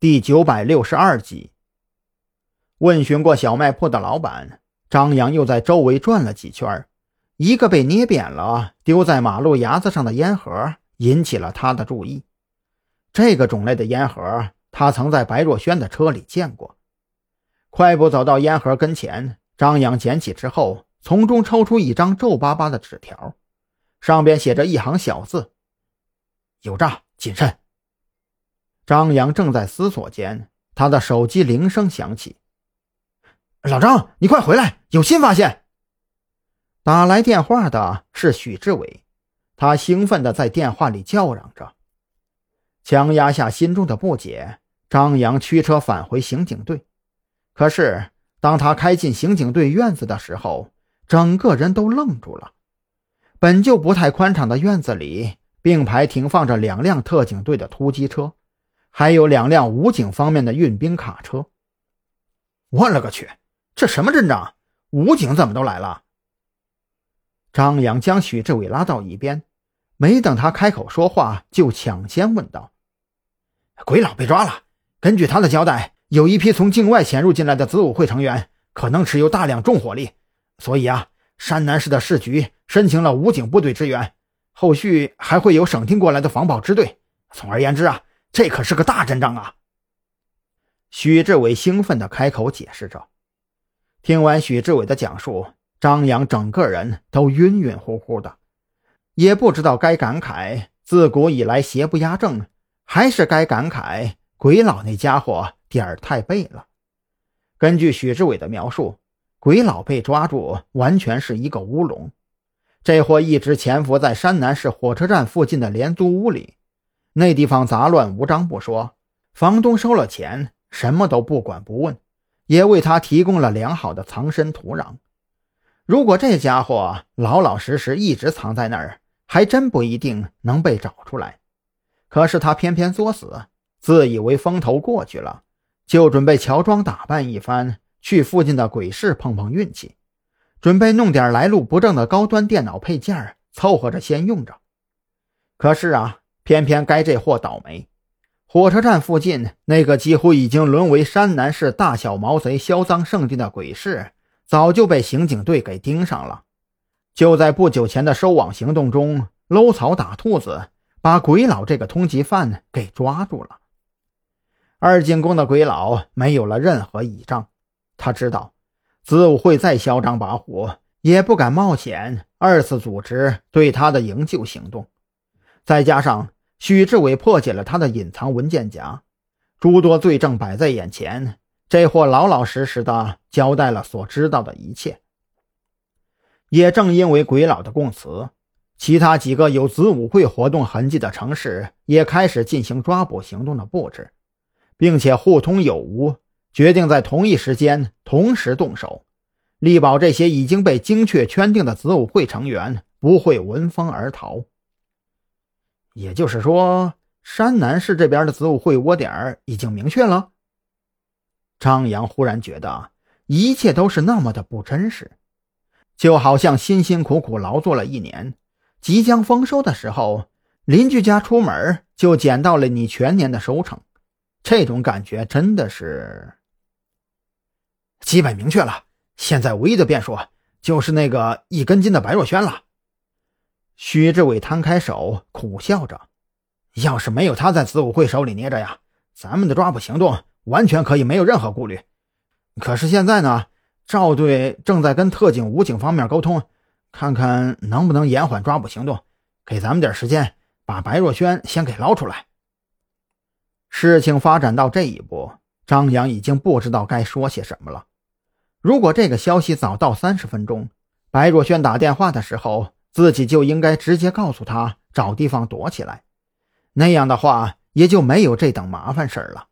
第九百六十二集。问询过小卖铺的老板，张扬又在周围转了几圈，一个被捏扁了、丢在马路牙子上的烟盒引起了他的注意。这个种类的烟盒，他曾在白若萱的车里见过。快步走到烟盒跟前，张扬捡起之后，从中抽出一张皱巴巴的纸条，上边写着一行小字：“有诈，谨慎。”张扬正在思索间，他的手机铃声响起。老张，你快回来，有新发现！打来电话的是许志伟，他兴奋地在电话里叫嚷着。强压下心中的不解，张扬驱车返回刑警队。可是，当他开进刑警队院子的时候，整个人都愣住了。本就不太宽敞的院子里，并排停放着两辆特警队的突击车。还有两辆武警方面的运兵卡车。我勒个去，这什么阵仗？武警怎么都来了？张扬将许志伟拉到一边，没等他开口说话，就抢先问道：“鬼佬被抓了。根据他的交代，有一批从境外潜入进来的子午会成员，可能持有大量重火力，所以啊，山南市的市局申请了武警部队支援，后续还会有省厅过来的防暴支队。总而言之啊。”这可是个大阵仗啊！许志伟兴奋地开口解释着。听完许志伟的讲述，张扬整个人都晕晕乎乎的，也不知道该感慨自古以来邪不压正，还是该感慨鬼佬那家伙点儿太背了。根据许志伟的描述，鬼佬被抓住完全是一个乌龙，这货一直潜伏在山南市火车站附近的廉租屋里。那地方杂乱无章不说，房东收了钱，什么都不管不问，也为他提供了良好的藏身土壤。如果这家伙老老实实一直藏在那儿，还真不一定能被找出来。可是他偏偏作死，自以为风头过去了，就准备乔装打扮一番，去附近的鬼市碰碰运气，准备弄点来路不正的高端电脑配件凑合着先用着。可是啊。偏偏该这货倒霉，火车站附近那个几乎已经沦为山南市大小毛贼销赃圣地的鬼市，早就被刑警队给盯上了。就在不久前的收网行动中，搂草打兔子，把鬼佬这个通缉犯给抓住了。二进宫的鬼佬没有了任何倚仗，他知道子午会再嚣张跋扈，也不敢冒险二次组织对他的营救行动。再加上许志伟破解了他的隐藏文件夹，诸多罪证摆在眼前，这货老老实实的交代了所知道的一切。也正因为鬼佬的供词，其他几个有子午会活动痕迹的城市也开始进行抓捕行动的布置，并且互通有无，决定在同一时间同时动手，力保这些已经被精确圈定的子午会成员不会闻风而逃。也就是说，山南市这边的子午会窝点已经明确了。张扬忽然觉得一切都是那么的不真实，就好像辛辛苦苦劳作了一年，即将丰收的时候，邻居家出门就捡到了你全年的收成，这种感觉真的是基本明确了。现在唯一的变数就是那个一根筋的白若萱了。徐志伟摊开手，苦笑着：“要是没有他在子午会手里捏着呀，咱们的抓捕行动完全可以没有任何顾虑。可是现在呢，赵队正在跟特警、武警方面沟通，看看能不能延缓抓捕行动，给咱们点时间，把白若萱先给捞出来。”事情发展到这一步，张扬已经不知道该说些什么了。如果这个消息早到三十分钟，白若萱打电话的时候。自己就应该直接告诉他找地方躲起来，那样的话也就没有这等麻烦事儿了。